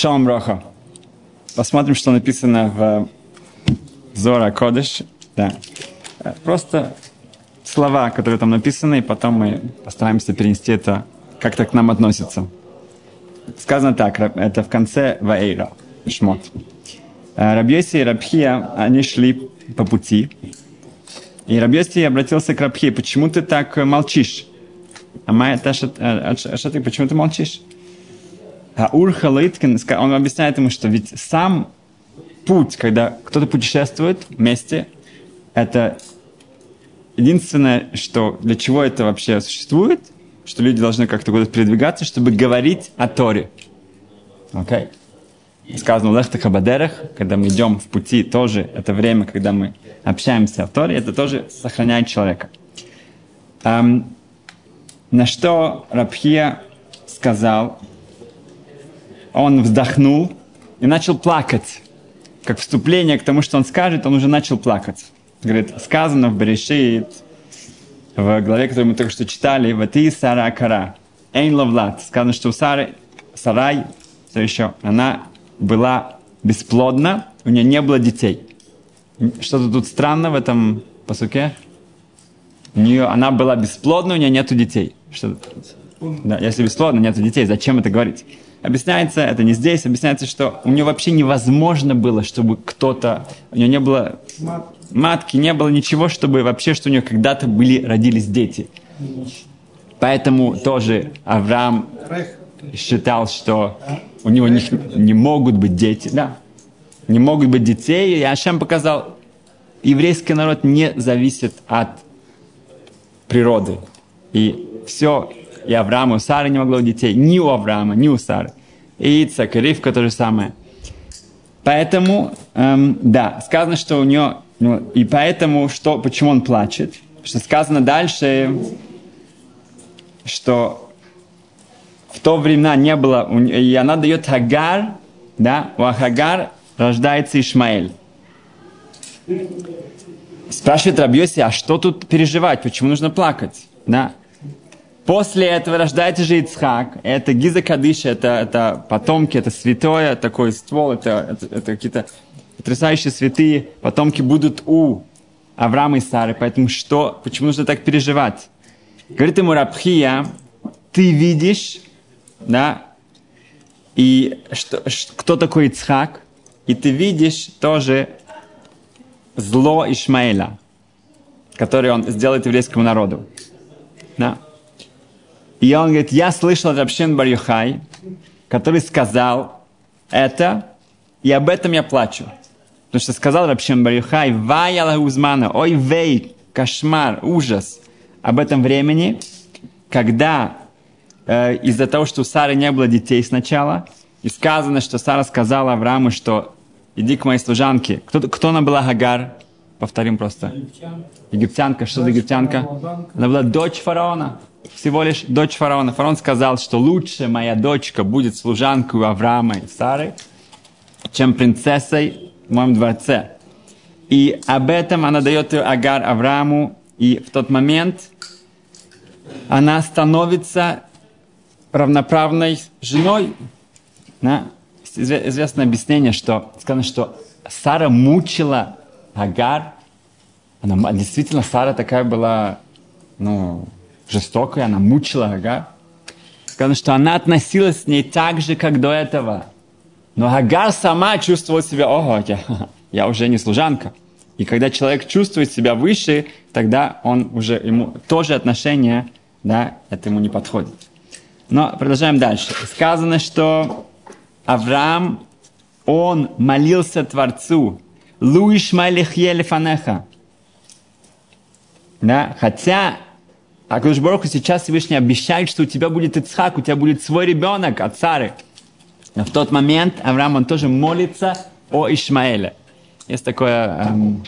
Шалом Роха. Посмотрим, что написано в Зора Кодыш. Да. Просто слова, которые там написаны, и потом мы постараемся перенести это, как то к нам относится. Сказано так, это в конце Ваэйра, Шмот. Рабьеси и Рабхия, они шли по пути, и Рабьеси обратился к Рабхии, почему ты так молчишь? А Майя Таша, а ты, почему ты молчишь? А Урха Лейткин, он объясняет ему, что ведь сам путь, когда кто-то путешествует вместе, это единственное, что для чего это вообще существует, что люди должны как-то куда-то передвигаться, чтобы говорить о Торе. Окей? Okay? Сказано Лехта Хабадерах, когда мы идем в пути, тоже это время, когда мы общаемся о Торе, это тоже сохраняет человека. Um, на что Рабхия сказал, он вздохнул и начал плакать. Как вступление к тому, что он скажет, он уже начал плакать. Говорит, сказано в Берешит, в главе, которую мы только что читали, в «Ты Сара Кара». Эйн Лавлад. Сказано, что у Сары, Сарай, все еще, она была бесплодна, у нее не было детей. Что-то тут странно в этом посуке? У нее, она была бесплодна, у нее нету детей. Что, да, если бесплодно, нету детей, зачем это говорить? Объясняется, это не здесь, объясняется, что у нее вообще невозможно было, чтобы кто-то, у нее не было матки, не было ничего, чтобы вообще, что у нее когда-то были, родились дети. Поэтому тоже Авраам считал, что у него не, не могут быть дети, да, не могут быть детей, и Ашем показал, еврейский народ не зависит от природы. И все и Авраама, у Сары не могло детей, ни у Авраама, ни у Сары. И Ицак, и Ривка то же самое. Поэтому, эм, да, сказано, что у нее, ну, и поэтому, что, почему он плачет? Что сказано дальше, что в то времена не было, и она дает Хагар, да, у Хагар рождается Ишмаэль. Спрашивает Рабьоси, а что тут переживать, почему нужно плакать? Да? После этого рождается же Ицхак. Это Гиза Кадыша, это, это потомки, это святое, такой ствол, это, это, это какие-то потрясающие святые потомки будут у Авраама и Сары. Поэтому что, почему нужно так переживать? Говорит ему Рабхия, ты видишь, да, и что, кто такой Ицхак, и ты видишь тоже зло Ишмаэля, который он сделает еврейскому народу. Да. И он говорит, я слышал Рабшин Барюхай, который сказал это, и об этом я плачу. Потому что сказал Рабшин Барюхай, вай Узмана, ой вей, кошмар, ужас об этом времени, когда э, из-за того, что у Сары не было детей сначала, и сказано, что Сара сказала Аврааму, что иди к моей служанке. Кто, кто она была Гагар? Повторим просто. Египтянка. Египтянка. Что за египтянка? Она была дочь фараона всего лишь дочь фараона. Фараон сказал, что лучше моя дочка будет служанкой Авраама и Сары, чем принцессой в моем дворце. И об этом она дает Агар Аврааму, и в тот момент она становится равноправной женой. Да? Известное объяснение, что сказано, что Сара мучила Агар. Она, действительно, Сара такая была, ну, жестокой, она мучила Агар. Сказано, что она относилась с ней так же, как до этого. Но Агар сама чувствовала себя, ого, я, я уже не служанка. И когда человек чувствует себя выше, тогда он уже, ему тоже отношение, да, это ему не подходит. Но продолжаем дальше. Сказано, что Авраам, он молился Творцу, Луиш Малихьелефанеха. Да, хотя а Кудышбороху сейчас Всевышний обещает, что у тебя будет Ицхак, у тебя будет свой ребенок от Сары. Но в тот момент Авраам, он тоже молится о Ишмаэле. Есть такое эм,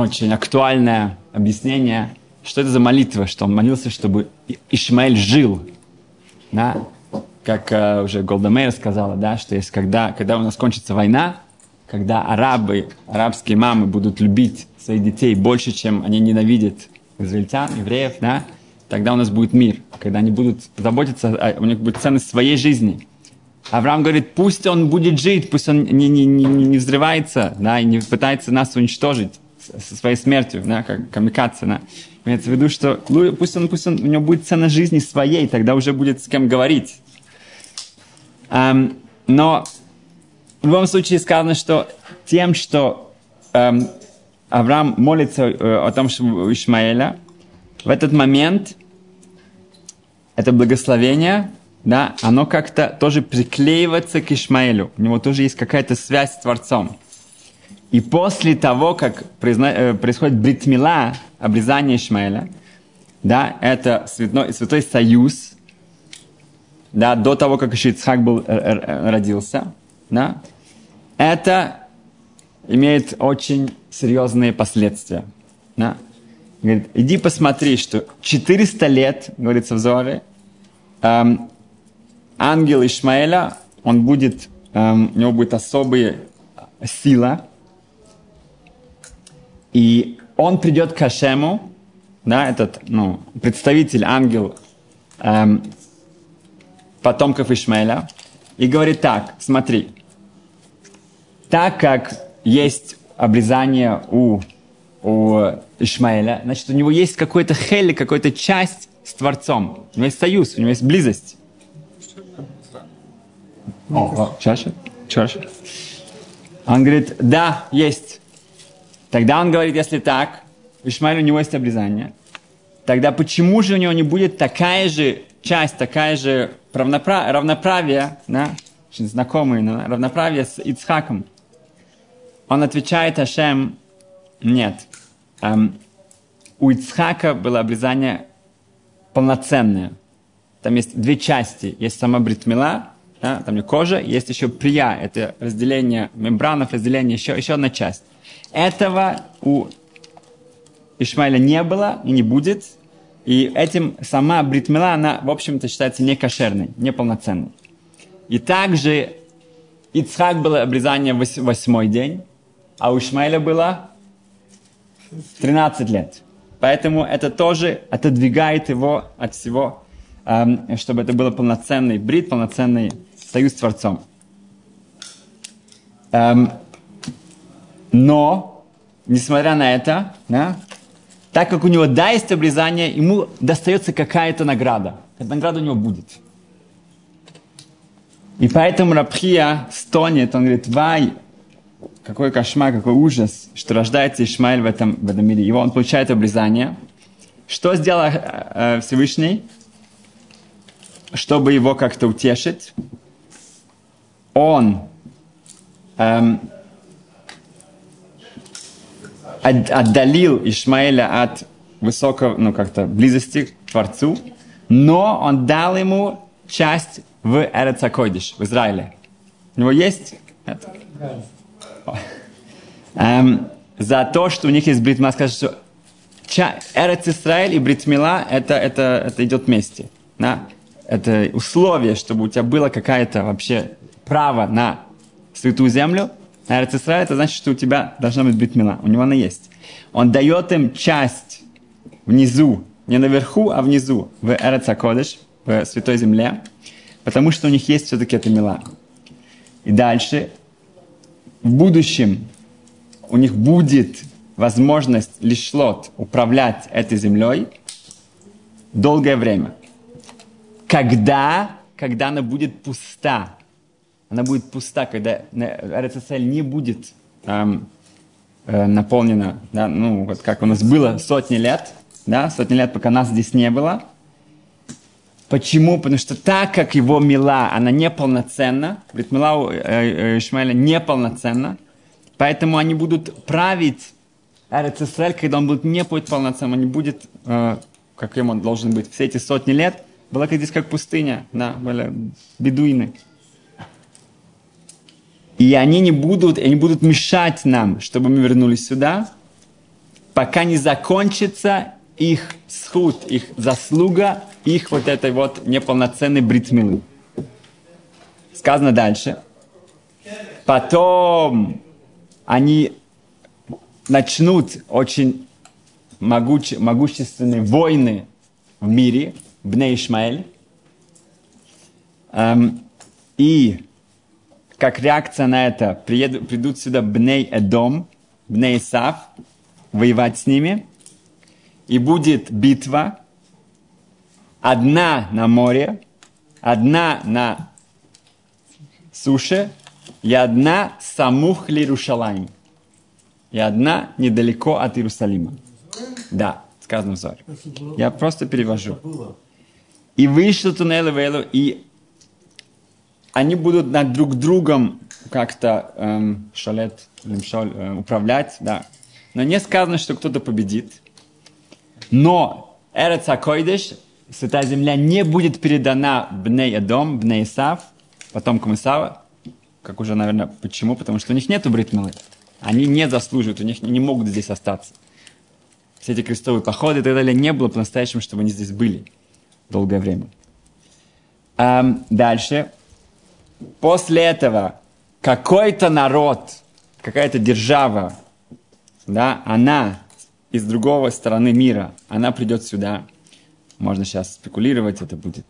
очень актуальное объяснение, что это за молитва, что он молился, чтобы Ишмаэль жил. Да? Как э, уже Голдамейр сказала, да, что есть когда, когда у нас кончится война, когда арабы, арабские мамы будут любить своих детей больше, чем они ненавидят израильтян, евреев, да, тогда у нас будет мир, когда они будут заботиться, у них будет ценность своей жизни. Авраам говорит, пусть он будет жить, пусть он не, не, не, не взрывается, да, и не пытается нас уничтожить со своей смертью, да, как камикадзе, да. Имеется в виду, что пусть он, пусть он, у него будет цена жизни своей, тогда уже будет с кем говорить. Um, но в любом случае сказано, что тем, что um, Авраам молится uh, о том, что у Ишмаэля, в этот момент это благословение, да, оно как-то тоже приклеивается к Ишмаэлю. У него тоже есть какая-то связь с Творцом. И после того, как э, происходит бритмила, обрезание Ишмаэля, да, это святой, святой союз, да, до того, как еще Ицхак был, э, э, родился, да, это имеет очень серьезные последствия. Да. Говорит, иди посмотри, что 400 лет, говорится в Зоре, эм, ангел Ишмаэля, он будет, эм, у него будет особая сила, и он придет к Ашему, да, этот, ну, представитель, ангел эм, потомков Ишмаэля, и говорит так, смотри, так как есть обрезание у, у Ишмаэля, значит, у него есть какой-то хель, какая-то часть с Творцом. У него есть союз, у него есть близость. О, чаще? Чаще? Он говорит, да, есть. Тогда он говорит, если так, Ишмаэль у него есть обрезание, тогда почему же у него не будет такая же часть, такая же равнопра- равноправие, да, очень знакомые, равноправие с Ицхаком? Он отвечает Ашем, нет. Эм, у Ицхака было обрезание полноценное. Там есть две части. Есть сама бритмила, да, там не кожа, есть еще прия, это разделение мембранов, разделение, еще, еще одна часть. Этого у Ишмаэля не было и не будет. И этим сама бритмила, она, в общем-то, считается некошерной, неполноценной. И также Ицхак было обрезание восьмой день, а у Ишмаэля было 13 лет. Поэтому это тоже отодвигает его от всего, эм, чтобы это был полноценный брит, полноценный союз с Творцом. Эм, но, несмотря на это, да, так как у него да есть обрезание, ему достается какая-то награда. Эта награда у него будет. И поэтому Рабхия стонет, он говорит, вай, какой кошмар, какой ужас, что рождается Ишмаэль в этом, в этом мире. Его он получает обрезание. Что сделал э, Всевышний, чтобы его как-то утешить? Он эм, отдалил Ишмаэля от высокого, ну как-то близости к Творцу, но он дал ему часть в Эрецакойдиш, в Израиле. У него есть это? Эм, за то, что у них есть бритмила, скажет, что Эрец Исраэль и бритмила, это, это, это идет вместе. Да? Это условие, чтобы у тебя было какое-то вообще право на святую землю. Эрец Исраэль, это значит, что у тебя должна быть бритмила. У него она есть. Он дает им часть внизу, не наверху, а внизу, в Эрец Акодыш, в святой земле, потому что у них есть все-таки эта мила. И дальше в будущем у них будет возможность лишь лот управлять этой землей долгое время. Когда? Когда она будет пуста. Она будет пуста, когда РЦСЛ не будет эм, э, наполнена, да, ну, вот как у нас было сотни лет, да, сотни лет, пока нас здесь не было. Почему? Потому что так как его мила, она неполноценна, говорит, мила э, э, Ишмаэля неполноценна, поэтому они будут править РЦСЛ, когда он будет не будет полноценным, он не будет, э, каким он должен быть. Все эти сотни лет была как здесь как пустыня, да, были бедуины. И они не будут, они будут мешать нам, чтобы мы вернулись сюда, пока не закончится их схуд, их заслуга, их вот этой вот неполноценной бритмилы. Сказано дальше. Потом они начнут очень могуч, могущественные войны в мире, в Ишмаэль. Эм, И как реакция на это приеду, придут сюда Бней Эдом, Бней Исав, воевать с ними. И будет битва, одна на море, одна на суше и одна самух Лирушалайм. И одна недалеко от Иерусалима. Да, сказано в Зоре. Я просто перевожу. И вышел туннель Вейлу, и они будут над друг другом как-то эм, шалет, лимшоль, э, управлять, да. Но не сказано, что кто-то победит. Но Эрец Акойдеш, Святая Земля, не будет передана Бней Эдом, Бней Исав, потомкам Исава. Как уже, наверное, почему? Потому что у них нет бритмилы. Они не заслуживают, у них не могут здесь остаться. Все эти крестовые походы и так далее не было по-настоящему, чтобы они здесь были долгое время. Um, дальше. После этого какой-то народ, какая-то держава, да, она из другого стороны мира, она придет сюда. Можно сейчас спекулировать, это будет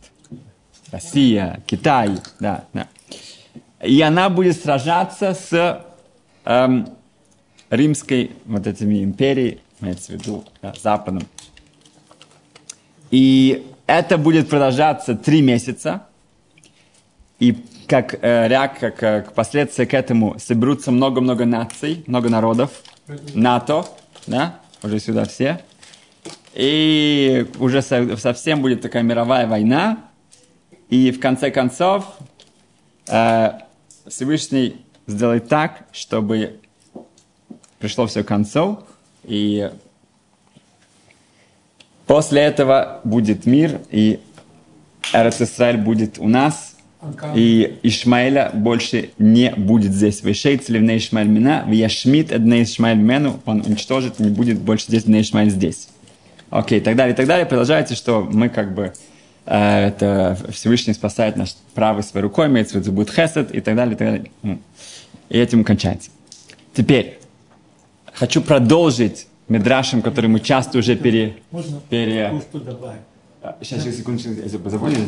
Россия, Китай, да, да. И она будет сражаться с эм, римской вот этими империей, имеется в виду, да, Западом. И это будет продолжаться три месяца. И как э, реак, как э, последствия к этому соберутся много-много наций, много народов, НАТО, да, уже сюда все. И уже со, совсем будет такая мировая война. И в конце концов э, Всевышний сделает так, чтобы пришло все к концу. И после этого будет мир, и Эрец будет у нас – и Ишмаэля больше не будет здесь. Вышейц ливней Ишмаэль мина, вияшмит эдней Ишмаэль мену, он уничтожит, не будет больше здесь дней Ишмаэль здесь. Окей, и так далее, и так далее. Продолжается, что мы как бы э, это Всевышний спасает наш правой своей рукой, имеется в виду будет хесед и так далее, и так далее. И этим кончается. Теперь, хочу продолжить Медрашем, который мы часто уже пере... Можно пере... Сейчас, сейчас, секундочку, если позволите.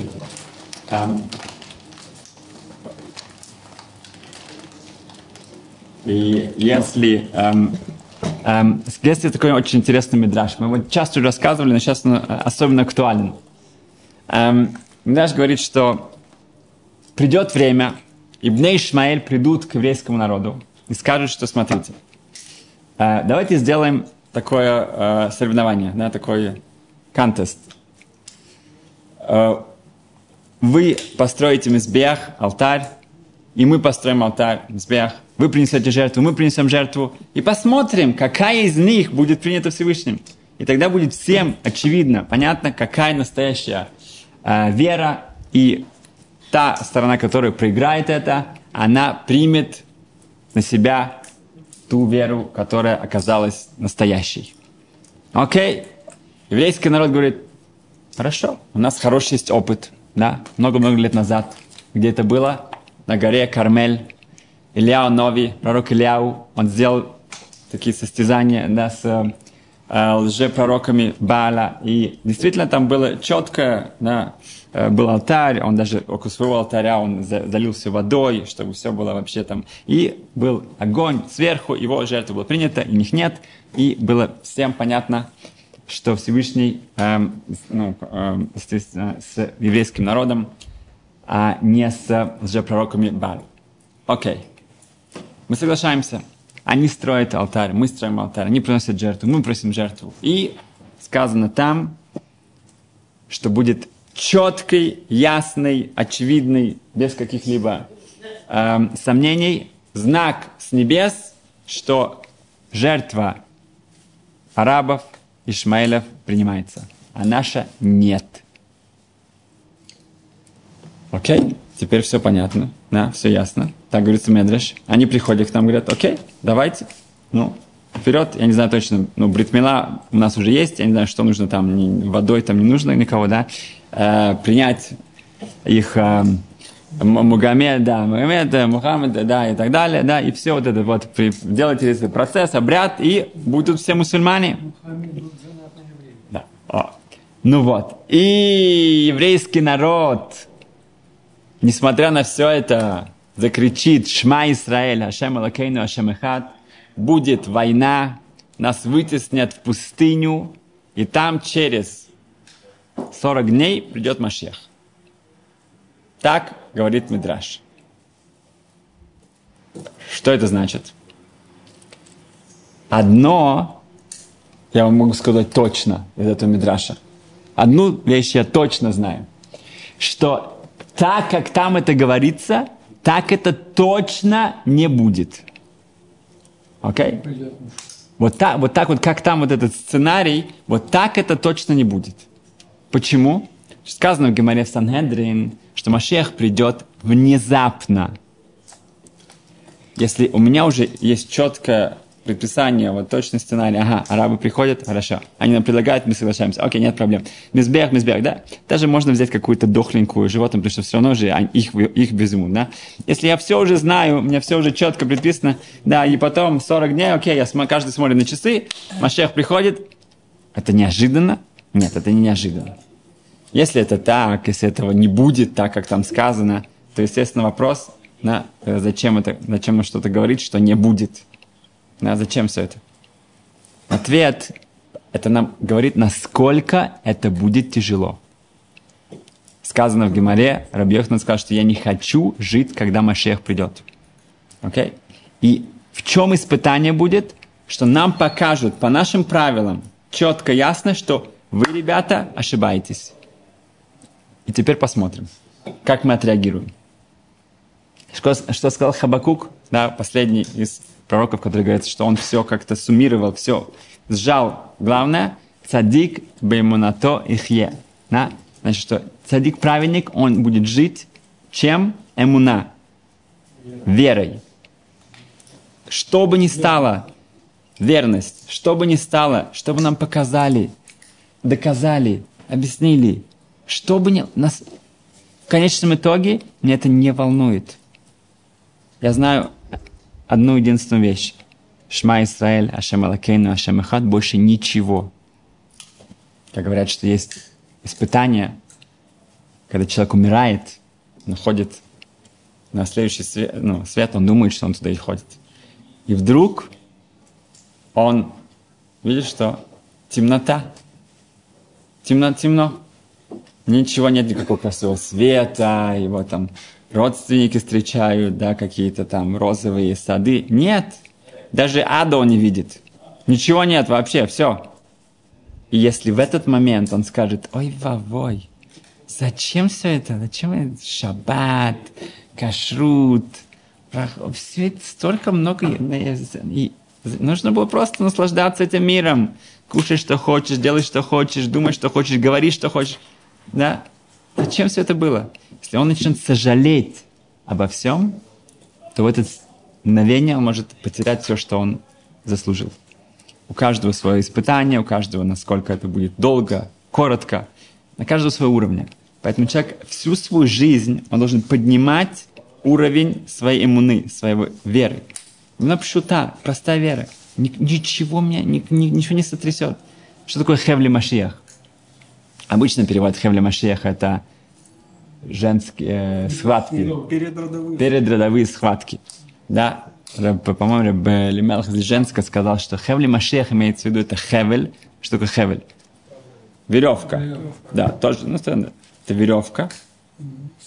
Um, И если... Эм, эм, есть такой очень интересный мидраж. Мы его часто рассказывали, но сейчас он особенно актуален. Эм, мидраж говорит, что придет время, и Бней Ишмаэль придут к еврейскому народу и скажут, что смотрите, э, давайте сделаем такое э, соревнование, да, такой контест. Э, вы построите мизбех, алтарь, и мы построим алтарь, мизбех, вы принесете жертву, мы принесем жертву, и посмотрим, какая из них будет принята Всевышним. И тогда будет всем очевидно, понятно, какая настоящая э, вера, и та сторона, которая проиграет это, она примет на себя ту веру, которая оказалась настоящей. Окей? Еврейский народ говорит, хорошо, у нас хороший есть опыт, да, много-много лет назад, где это было, на горе Кармель, Ильяу Нови, пророк Ильяу, он сделал такие состязания да, с э, лжепророками Бааля. И действительно там было четко, да, э, был алтарь, он даже около своего алтаря он залил все водой, чтобы все было вообще там. И был огонь сверху, его жертва была принята, и них нет. И было всем понятно, что Всевышний э, ну, э, с, с еврейским народом, а не с лжепророками Бааля. Окей. Мы соглашаемся. Они строят алтарь, мы строим алтарь, они приносят жертву, мы просим жертву. И сказано там, что будет четкий, ясный, очевидный, без каких-либо э, сомнений, знак с небес, что жертва арабов, Ишмаилов принимается, а наша нет. Окей? Теперь все понятно, да, все ясно. Так говорится Медреш. Они приходят к нам, говорят, окей, давайте, ну, вперед. Я не знаю точно, ну, бритмила у нас уже есть, я не знаю, что нужно там, ни, водой там не нужно никого, да, э, принять их э, Мугамед, да, Мугамед, Мухаммед, да, и так далее, да, и все вот это вот, делайте этот процесс, обряд, и будут все мусульмане. Да. О. Ну вот. И еврейский народ, несмотря на все это, закричит «Шма Исраэль, Ашем Алакейну, Ашем Эхад», будет война, нас вытеснят в пустыню, и там через 40 дней придет Машех. Так говорит Мидраш. Что это значит? Одно, я вам могу сказать точно из этого Мидраша. Одну вещь я точно знаю. Что так, как там это говорится, так это точно не будет. Окей? Okay? Вот так, вот так вот, как там вот этот сценарий, вот так это точно не будет. Почему? Сказано в Геморе Санхедрин, что Машех придет внезапно. Если у меня уже есть четкое предписание, вот точный сценарий, ага, арабы приходят, хорошо, они нам предлагают, мы соглашаемся, окей, нет проблем. Мизбех, мизбех, да? Даже можно взять какую-то дохленькую животное, потому что все равно же их, их безумно, да? Если я все уже знаю, у меня все уже четко предписано, да, и потом 40 дней, окей, я см, каждый смотрит на часы, Машех приходит, это неожиданно? Нет, это не неожиданно. Если это так, если этого не будет так, как там сказано, то, естественно, вопрос, да, зачем это, зачем он что-то говорит, что не будет. Да, зачем все это? Ответ, это нам говорит, насколько это будет тяжело. Сказано в Геморе, Рабьехнан сказал, что я не хочу жить, когда Машех придет. Окей? Okay? И в чем испытание будет? Что нам покажут по нашим правилам четко, ясно, что вы, ребята, ошибаетесь. И теперь посмотрим, как мы отреагируем. Что, что сказал Хабакук, да, последний из пророков, который говорит, что он все как-то суммировал, все сжал. Главное, цадик беймунато ихе. Да? Значит, что цадик праведник, он будет жить чем? Эмуна. Верой. Что бы ни стало, верность, что бы ни стало, что бы нам показали, доказали, объяснили, что бы ни... Нас... В конечном итоге меня это не волнует. Я знаю одну единственную вещь. Шма Исраэль, Ашем Алакейну, Ашем Эхад, больше ничего. Как говорят, что есть испытания, когда человек умирает, находит на следующий свет, ну, свет, он думает, что он туда и ходит. И вдруг он видит, что темнота. Темно, темно. Ничего нет никакого красивого света, его там родственники встречают, да, какие-то там розовые сады. Нет, даже ада он не видит. Ничего нет вообще, все. И если в этот момент он скажет, ой, вовой, зачем все это? Зачем это? Шаббат, кашрут, все это столько много. И нужно было просто наслаждаться этим миром. Кушай, что хочешь, делай, что хочешь, думай, что хочешь, говори, что хочешь. Да? Зачем все это было? Если он начнет сожалеть обо всем, то в это мгновение он может потерять все, что он заслужил. У каждого свое испытание, у каждого, насколько это будет долго, коротко, на каждого свой уровень. Поэтому человек всю свою жизнь, он должен поднимать уровень своей иммуны, своей веры. Именно пшута, простая вера. Ничего меня, ничего не сотрясет. Что такое хевли машиях? Обычно перевод Хевля Машеха – это женские э, схватки. Передродовые. Передродовые схватки. Да, по-моему, Лемелх Женска сказал, что Хевли Машех имеется в виду это Хевель. Что такое Хевель? Веревка. веревка. Да, тоже, ну, это веревка.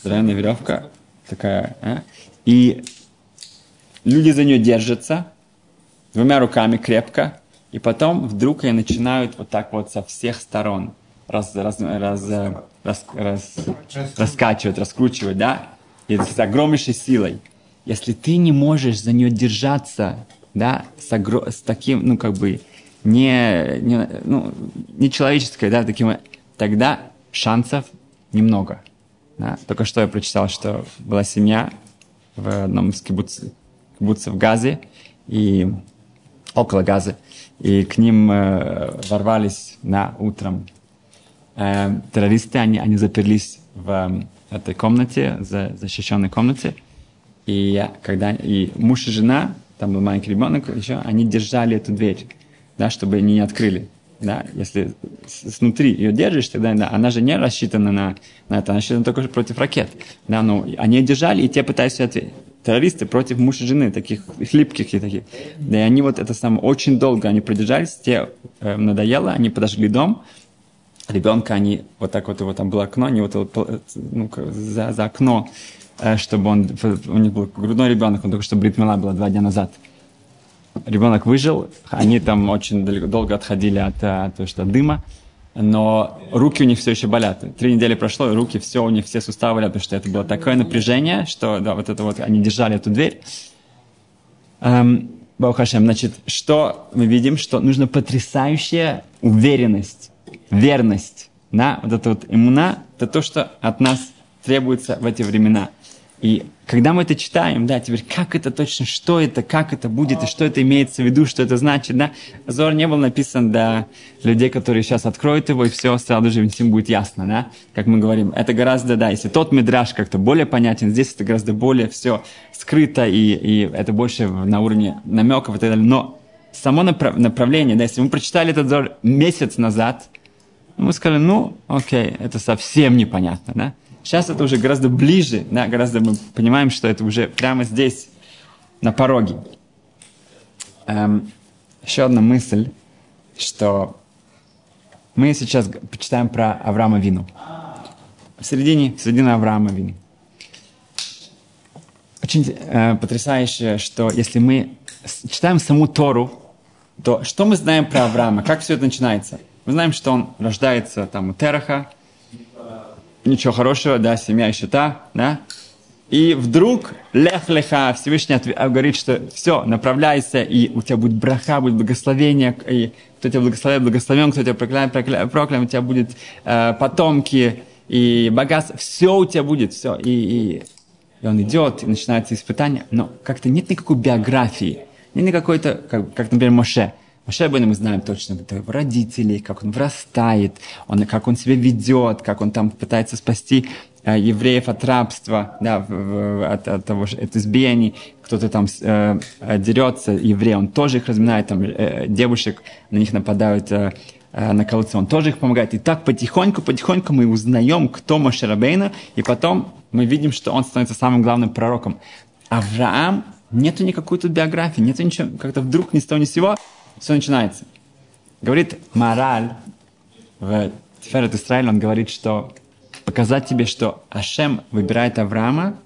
Здоровенная веревка. Такая. А? И люди за нее держатся двумя руками крепко, и потом вдруг они начинают вот так вот со всех сторон – раз, раз, раз, раз, раз, раскачивать, раскручивать, да, и с огромнейшей силой. Если ты не можешь за нее держаться, да, с, огр... с таким, ну, как бы, не, не, ну, не человеческой, да, таким, тогда шансов немного. Да. Только что я прочитал, что была семья в одном из кибуцев, кибуцев в Газе, и около Газы, и к ним э, ворвались на утром э, террористы, они, они заперлись в э, этой комнате, за, защищенной комнате. И когда и муж и жена, там был маленький ребенок еще, они держали эту дверь, да, чтобы они не открыли. да, если снутри ее держишь, тогда да, она же не рассчитана на, на это, она рассчитана только против ракет. Да, но они держали, и те пытаются ответить. Террористы против мужа и жены, таких хлипких и таких. Да и они вот это самое, очень долго они продержались, те э, надоело, они подожгли дом, ребенка они, вот так вот его там было окно, они вот ну, за, за окно, э, чтобы он, у них был грудной ребенок, он только что бритмила была два дня назад – ребенок выжил, они там очень долго отходили от, от, от, от дыма, но руки у них все еще болят. Три недели прошло, руки, все, у них все суставы болят, потому что это было такое напряжение, что, да, вот это вот, они держали эту дверь. Эм, значит, что мы видим? Что нужна потрясающая уверенность, верность, да, вот это вот иммуна, это то, что от нас требуется в эти времена – и когда мы это читаем, да, теперь как это точно, что это, как это будет, и что это имеется в виду, что это значит, да. Зор не был написан для людей, которые сейчас откроют его, и все сразу же всем будет ясно, да. Как мы говорим, это гораздо, да, если тот мидраж как-то более понятен, здесь это гораздо более все скрыто, и, и это больше на уровне намеков и так далее. Но само направ- направление, да, если мы прочитали этот Зор месяц назад, мы сказали, ну, окей, это совсем непонятно, да. Сейчас это уже гораздо ближе, да, гораздо мы понимаем, что это уже прямо здесь, на пороге. Эм, еще одна мысль, что мы сейчас почитаем про Авраама Вину. В середине, в середине Авраама Вину. Очень э, потрясающе, что если мы читаем саму Тору, то что мы знаем про Авраама? Как все это начинается? Мы знаем, что он рождается там у Тераха, ничего хорошего, да, семья еще та, да. И вдруг лех леха, Всевышний а, говорит, что все, направляйся, и у тебя будет браха, будет благословение, и кто тебя благословляет, благословен, кто тебя прокляет, прокляет, проклят, у тебя будет э, потомки, и богатство, все у тебя будет, все. И, и, и он идет, и начинается испытание, но как-то нет никакой биографии, нет никакой-то, как, как, например, Моше – Моше мы знаем точно, это его родители, как он вырастает, он, как он себя ведет, как он там пытается спасти э, евреев от рабства, да, в, в, от, от того, от избиений, кто-то там э, дерется, еврей, он тоже их разминает, там, э, девушек, на них нападают э, э, на колодцы, он тоже их помогает. И так потихоньку, потихоньку мы узнаем, кто Моше Рабейна, и потом мы видим, что он становится самым главным пророком. Авраам, нету никакой тут биографии, нету ничего, как-то вдруг ни с того ни с сего, все начинается. Говорит мораль в Тиферет Исраиль, он говорит, что показать тебе, что Ашем выбирает Авраама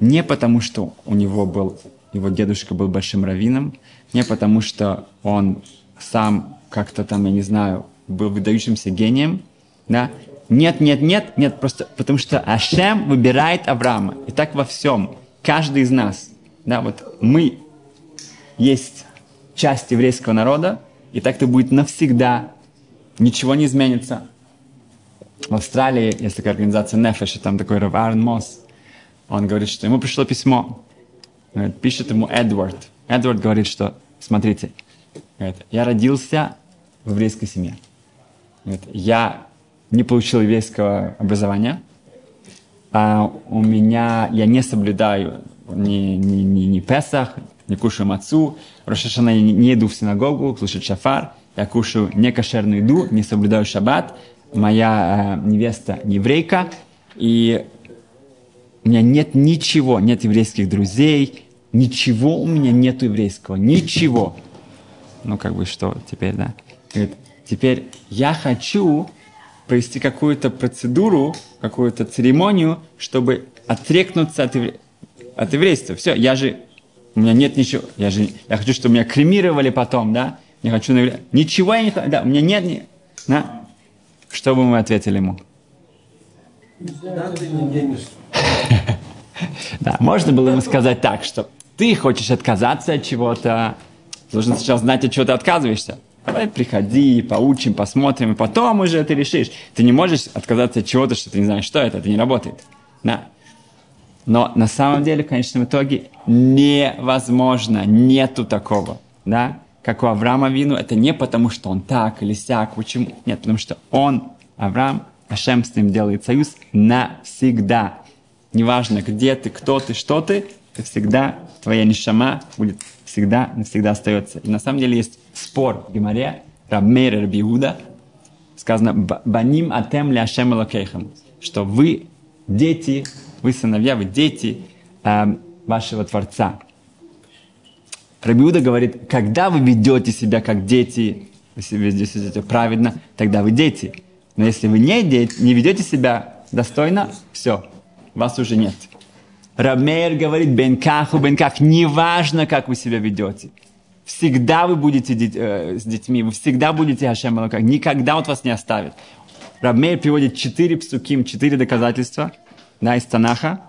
не потому, что у него был, его дедушка был большим раввином, не потому, что он сам как-то там, я не знаю, был выдающимся гением, да, нет, нет, нет, нет, просто потому что Ашем выбирает Авраама. И так во всем. Каждый из нас. Да, вот мы есть часть еврейского народа, и так это будет навсегда. Ничего не изменится. В Австралии есть такая организация Нефеш, и там такой Рав Аарон Мосс. Он говорит, что ему пришло письмо. Говорит, пишет ему Эдвард. Эдвард говорит, что, смотрите, говорит, я родился в еврейской семье. Говорит, я не получил еврейского образования, а у меня, я не соблюдаю ни, ни, ни, ни Песах, не кушаю мацу, в Рошашана я не иду в синагогу, слушать шафар, я кушаю некошерную еду, не соблюдаю шаббат, моя э, невеста еврейка, и у меня нет ничего, нет еврейских друзей, ничего у меня нету еврейского, ничего. Ну, как бы что теперь, да? Говорит, теперь я хочу провести какую-то процедуру, какую-то церемонию, чтобы отрекнуться от, евре... от еврейства. Все, я же у меня нет ничего, я же, я хочу, чтобы меня кремировали потом, да, не хочу, ничего я не хочу, да, у меня нет, ни, да. Что бы мы ответили ему? Да, можно было ему сказать так, что ты хочешь отказаться от чего-то, должен сначала знать, от чего ты отказываешься. Давай приходи, поучим, посмотрим, и потом уже ты решишь. Ты не можешь отказаться от чего-то, что ты не знаешь, что это, это не работает. Да. Но на самом деле, в конечном итоге, невозможно, нету такого, да, как у Авраама Вину, это не потому, что он так или сяк, почему, нет, потому что он, Авраам, Ашем с ним делает союз навсегда. Неважно, где ты, кто ты, что ты, ты всегда, твоя нишама будет всегда, навсегда остается. И на самом деле есть спор в Гимаре, Рабмейр и Рабиуда, сказано «Баним атем ляшем лакейхам», что вы дети, вы сыновья, вы дети э, вашего Творца. Рабиуда говорит, когда вы ведете себя как дети, вы себя ведете праведно, тогда вы дети. Но если вы не, дети, не ведете себя достойно, все, вас уже нет. Рамейр говорит, бенкаху, бенках, неважно, как вы себя ведете. Всегда вы будете э, с детьми, вы всегда будете Хашем Малаках, никогда он вас не оставит. Рабмейр приводит четыре псуким, четыре доказательства да, из Танаха.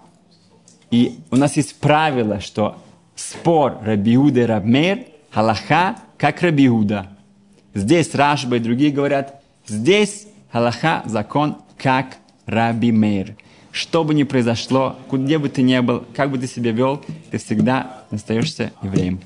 И у нас есть правило, что спор Рабиуда и Рабмейр, Халаха, как Рабиуда. Здесь Рашба и другие говорят, здесь Халаха, закон, как Раби Мейр. Что бы ни произошло, где бы ты ни был, как бы ты себя вел, ты всегда остаешься евреем.